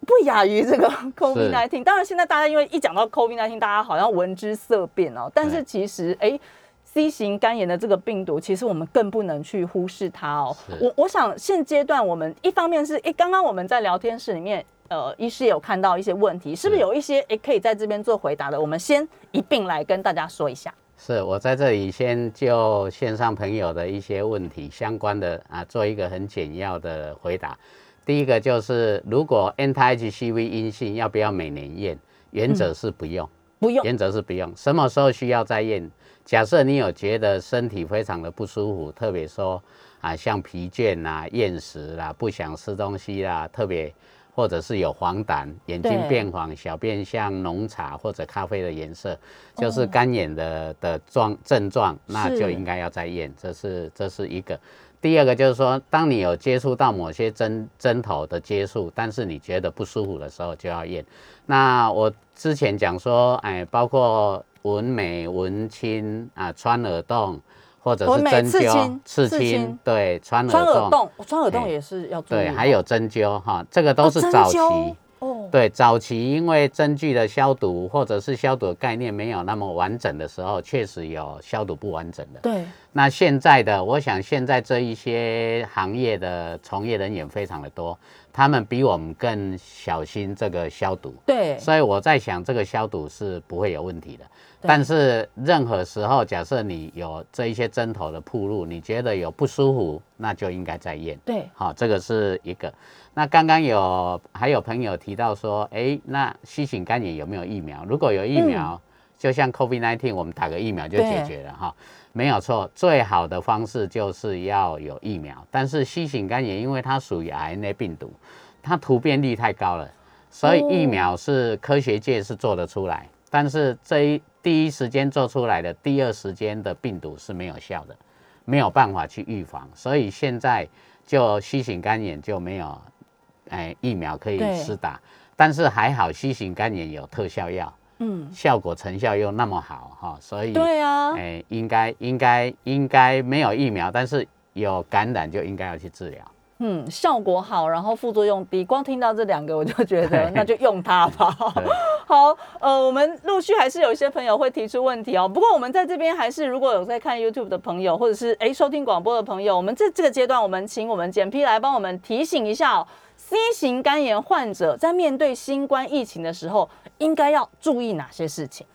Speaker 1: 不亚于这个 COVID nineteen。当然，现在大家因为一讲到 COVID nineteen，大家好像闻之色变哦。但是其实，哎，C 型肝炎的这个病毒，其实我们更不能去忽视它哦。我我想现阶段我们一方面是，哎，刚刚我们在聊天室里面。呃，医师也有看到一些问题，是不是有一些也可以在这边做回答的？我们先一并来跟大家说一下。
Speaker 2: 是我在这里先就线上朋友的一些问题相关的啊，做一个很简要的回答。第一个就是，如果 anti-HCV 阴性，要不要每年验？原则是不用，
Speaker 1: 不用。
Speaker 2: 原则是不用。什么时候需要再验？假设你有觉得身体非常的不舒服，特别说啊，像疲倦啦、厌食啦、不想吃东西啦，特别。或者是有黄疸，眼睛变黄，小便像浓茶或者咖啡的颜色，就是干眼的的状症状，那就应该要再验。这是这是一个。第二个就是说，当你有接触到某些针针头的接触，但是你觉得不舒服的时候，就要验。那我之前讲说，哎，包括纹眉、纹青啊，穿耳洞。或者是针灸、刺青，对，穿耳洞，
Speaker 1: 穿耳洞也是要
Speaker 2: 对，还有针灸哈，这个都是早期。哦，对，早期因为针具的消毒或者是消毒的概念没有那么完整的时候，确实有消毒不完整的。
Speaker 1: 对，
Speaker 2: 那现在的，我想现在这一些行业的从业人员非常的多，他们比我们更小心这个消毒。
Speaker 1: 对，
Speaker 2: 所以我在想，这个消毒是不会有问题的。但是任何时候，假设你有这一些针头的铺路，你觉得有不舒服，那就应该再验。
Speaker 1: 对，
Speaker 2: 好，这个是一个。那刚刚有还有朋友提到说，哎，那新型肝炎有没有疫苗？如果有疫苗，就像 COVID-19，我们打个疫苗就解决了哈，没有错。最好的方式就是要有疫苗。但是新型肝炎因为它属于 RNA 病毒，它突变率太高了，所以疫苗是科学界是做得出来，但是这一第一时间做出来的，第二时间的病毒是没有效的，没有办法去预防，所以现在就新型肝炎就没有。哎，疫苗可以施打，但是还好，新型肝炎有特效药，嗯，效果成效又那么好哈，所以
Speaker 1: 对啊，
Speaker 2: 哎，应该应该应该没有疫苗，但是有感染就应该要去治疗。
Speaker 1: 嗯，效果好，然后副作用低，光听到这两个我就觉得那就用它吧。好，呃，我们陆续还是有一些朋友会提出问题哦。不过我们在这边还是如果有在看 YouTube 的朋友，或者是哎收听广播的朋友，我们这这个阶段，我们请我们简批来帮我们提醒一下，C 型肝炎患者在面对新冠疫情的时候，应该要注意哪些事情？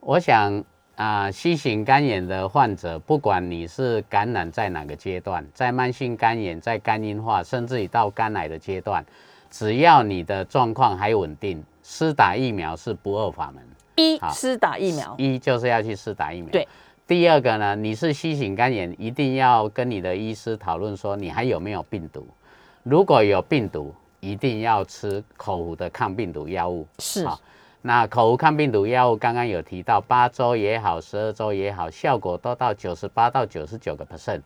Speaker 2: 我想。啊新型肝炎的患者，不管你是感染在哪个阶段，在慢性肝炎、在肝硬化，甚至于到肝癌的阶段，只要你的状况还稳定，施打疫苗是不二法门。
Speaker 1: 一，施打疫苗。
Speaker 2: 一就是要去施打疫苗。
Speaker 1: 对。
Speaker 2: 第二个呢，你是新型肝炎，一定要跟你的医师讨论说你还有没有病毒。如果有病毒，一定要吃口服的抗病毒药物。
Speaker 1: 是。
Speaker 2: 那口服抗病毒药物刚刚有提到，八周也好，十二周也好，效果都到九十八到九十九个 percent。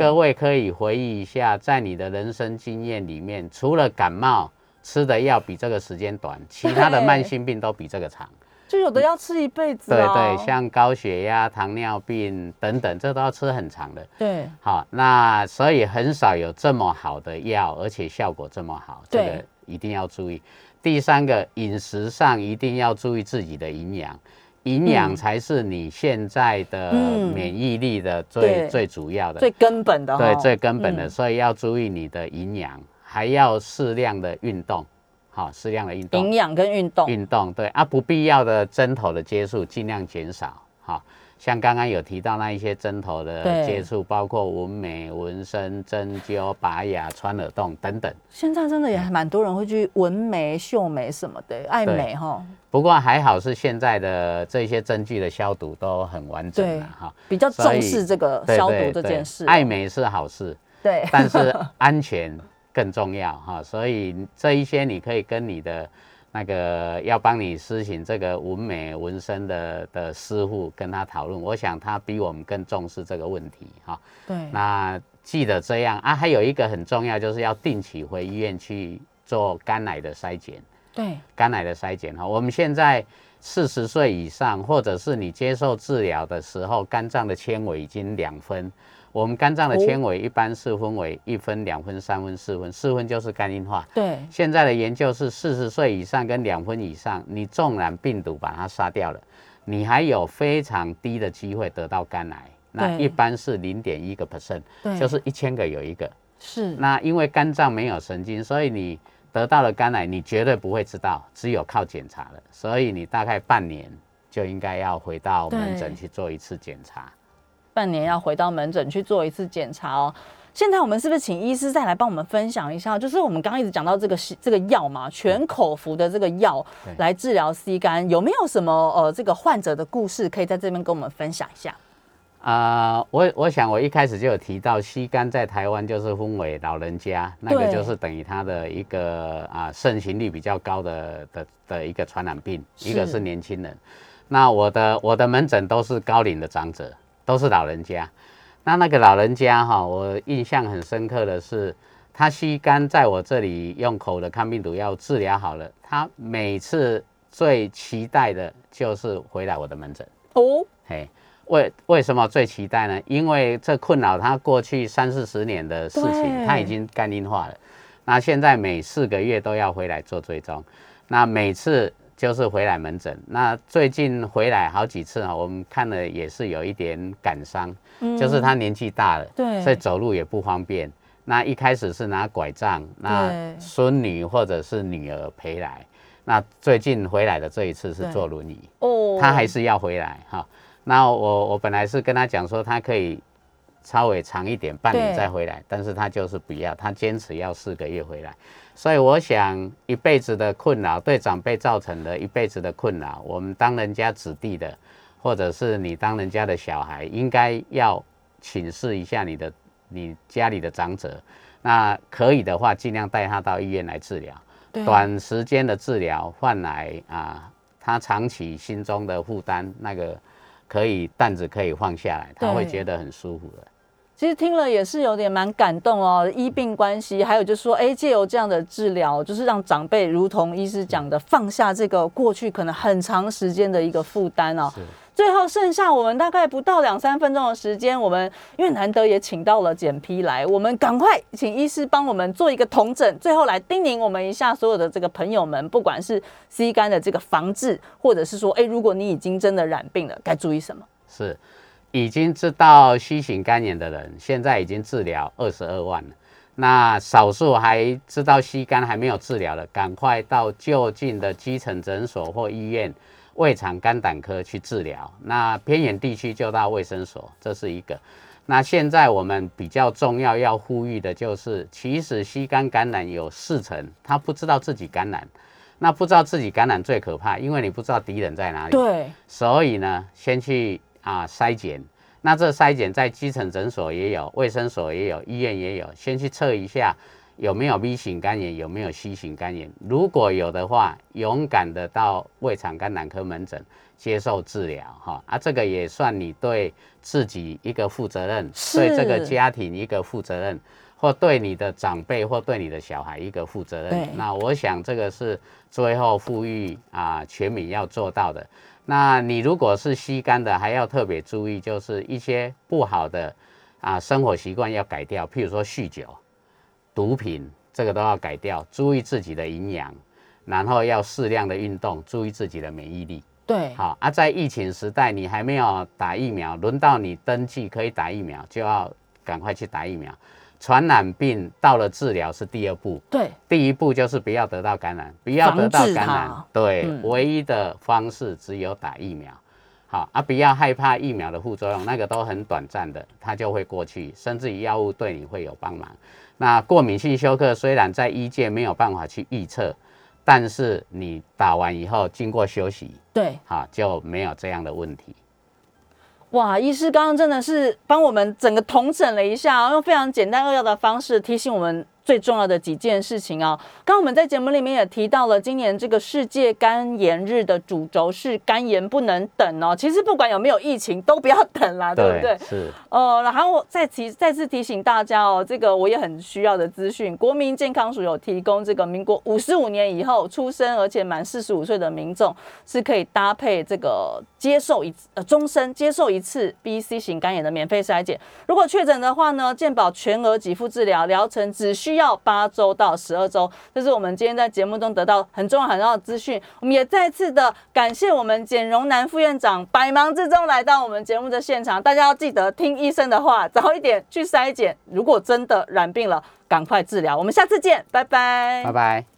Speaker 2: 各位可以回忆一下，在你的人生经验里面，除了感冒吃的药比这个时间短，其他的慢性病都比这个长。
Speaker 1: 就有的要吃一辈子。
Speaker 2: 对对，像高血压、糖尿病等等，这都要吃很长的。
Speaker 1: 对。
Speaker 2: 好，那所以很少有这么好的药，而且效果这么好，这个一定要注意。第三个饮食上一定要注意自己的营养，营养才是你现在的免疫力的最最主要的、
Speaker 1: 最根本的。
Speaker 2: 对，最根本的，所以要注意你的营养，还要适量的运动，好，适量的运动。
Speaker 1: 营养跟运动。
Speaker 2: 运动对啊，不必要的针头的接触尽量减少，好。像刚刚有提到那一些针头的接触，包括纹眉、纹身、针灸、拔牙、穿耳洞等等。
Speaker 1: 现在真的也蛮多人会去纹眉、绣眉什么的，爱美哈。
Speaker 2: 不过还好是现在的这些针具的消毒都很完整了哈，
Speaker 1: 比较重视这个消毒这件事。
Speaker 2: 爱美是好事，
Speaker 1: 对，
Speaker 2: 但是 安全更重要哈。所以这一些你可以跟你的。那个要帮你施行这个纹眉纹身的的师傅跟他讨论，我想他比我们更重视这个问题哈。
Speaker 1: 对，
Speaker 2: 那记得这样啊，还有一个很重要，就是要定期回医院去做肝癌的筛检。
Speaker 1: 对，
Speaker 2: 肝癌的筛检哈，我们现在四十岁以上，或者是你接受治疗的时候，肝脏的纤维已经两分。我们肝脏的纤维一般是分为一分、两分、三分、四分，四分就是肝硬化。
Speaker 1: 对，
Speaker 2: 现在的研究是四十岁以上跟两分以上，你纵然病毒把它杀掉了，你还有非常低的机会得到肝癌。那一般是零点一个 percent，就是一千个有一个。
Speaker 1: 是。
Speaker 2: 那因为肝脏没有神经，所以你得到了肝癌，你绝对不会知道，只有靠检查了。所以你大概半年就应该要回到门诊去做一次检查。
Speaker 1: 半年要回到门诊去做一次检查哦。现在我们是不是请医师再来帮我们分享一下？就是我们刚刚一直讲到这个这个药嘛，全口服的这个药来治疗 C 肝，有没有什么呃这个患者的故事可以在这边跟我们分享一下？
Speaker 2: 啊，我我想我一开始就有提到，C 肝在台湾就是分为老人家，那个就是等于他的一个啊盛行率比较高的的的一个传染病，一个是年轻人。那我的我的门诊都是高龄的长者。都是老人家，那那个老人家哈，我印象很深刻的是，他吸肝在我这里用口的抗病毒药治疗好了，他每次最期待的就是回来我的门诊哦。嘿，为为什么最期待呢？因为这困扰他过去三四十年的事情，他已经肝硬化了，那现在每四个月都要回来做追踪，那每次。就是回来门诊，那最近回来好几次啊，我们看了也是有一点感伤，就是他年纪大了，
Speaker 1: 对，
Speaker 2: 所以走路也不方便。那一开始是拿拐杖，那孙女或者是女儿陪来，那最近回来的这一次是坐轮椅，哦，他还是要回来哈。那我我本来是跟他讲说他可以稍微长一点，半年再回来，但是他就是不要，他坚持要四个月回来。所以我想，一辈子的困扰对长辈造成的一辈子的困扰，我们当人家子弟的，或者是你当人家的小孩，应该要请示一下你的你家里的长者。那可以的话，尽量带他到医院来治疗。短时间的治疗换来啊，他长期心中的负担，那个可以担子可以放下来，他会觉得很舒服的。
Speaker 1: 其实听了也是有点蛮感动哦，医病关系，还有就是说，哎，借由这样的治疗，就是让长辈如同医师讲的，放下这个过去可能很长时间的一个负担哦。最后剩下我们大概不到两三分钟的时间，我们因为难得也请到了简批来，我们赶快请医师帮我们做一个同诊，最后来叮咛我们一下所有的这个朋友们，不管是 C 肝的这个防治，或者是说，哎，如果你已经真的染病了，该注意什么？
Speaker 2: 是。已经知道 C 型肝炎的人，现在已经治疗二十二万了。那少数还知道吸肝还没有治疗的，赶快到就近的基层诊所或医院胃肠肝胆科去治疗。那偏远地区就到卫生所，这是一个。那现在我们比较重要要呼吁的就是，其实吸肝感染有四成，他不知道自己感染。那不知道自己感染最可怕，因为你不知道敌人在哪里。
Speaker 1: 对。
Speaker 2: 所以呢，先去。啊，筛检，那这筛检在基层诊所也有，卫生所也有，医院也有，先去测一下有没有 B 型肝炎，有没有 C 型肝炎。如果有的话，勇敢的到胃肠肝胆科门诊接受治疗，哈啊，这个也算你对自己一个负责任，对这个家庭一个负责任，或对你的长辈或对你的小孩一个负责任。那我想这个是最后呼吁啊，全民要做到的。那你如果是吸干的，还要特别注意，就是一些不好的啊生活习惯要改掉，譬如说酗酒、毒品，这个都要改掉。注意自己的营养，然后要适量的运动，注意自己的免疫力。
Speaker 1: 对，
Speaker 2: 好啊，在疫情时代，你还没有打疫苗，轮到你登记可以打疫苗，就要赶快去打疫苗。传染病到了治疗是第二步，
Speaker 1: 对，
Speaker 2: 第一步就是不要得到感染，不要得到感染，对，唯一的方式只有打疫苗，好啊，不要害怕疫苗的副作用，那个都很短暂的，它就会过去，甚至于药物对你会有帮忙。那过敏性休克虽然在医界没有办法去预测，但是你打完以后经过休息，
Speaker 1: 对，
Speaker 2: 好就没有这样的问题。
Speaker 1: 哇，医师刚刚真的是帮我们整个统整了一下，用非常简单扼要的方式提醒我们。最重要的几件事情啊，刚刚我们在节目里面也提到了，今年这个世界肝炎日的主轴是肝炎不能等哦。其实不管有没有疫情，都不要等啦，对不对？
Speaker 2: 是。
Speaker 1: 呃，然后我再提再次提醒大家哦，这个我也很需要的资讯，国民健康署有提供这个民国五十五年以后出生而且满四十五岁的民众是可以搭配这个接受一呃终身接受一次 B、C 型肝炎的免费筛检。如果确诊的话呢，健保全额给付治疗，疗程只需要八周到十二周，这是我们今天在节目中得到很重要很重要的资讯。我们也再次的感谢我们简荣南副院长百忙之中来到我们节目的现场。大家要记得听医生的话，早一点去筛检。如果真的染病了，赶快治疗。我们下次见，拜拜，
Speaker 2: 拜拜。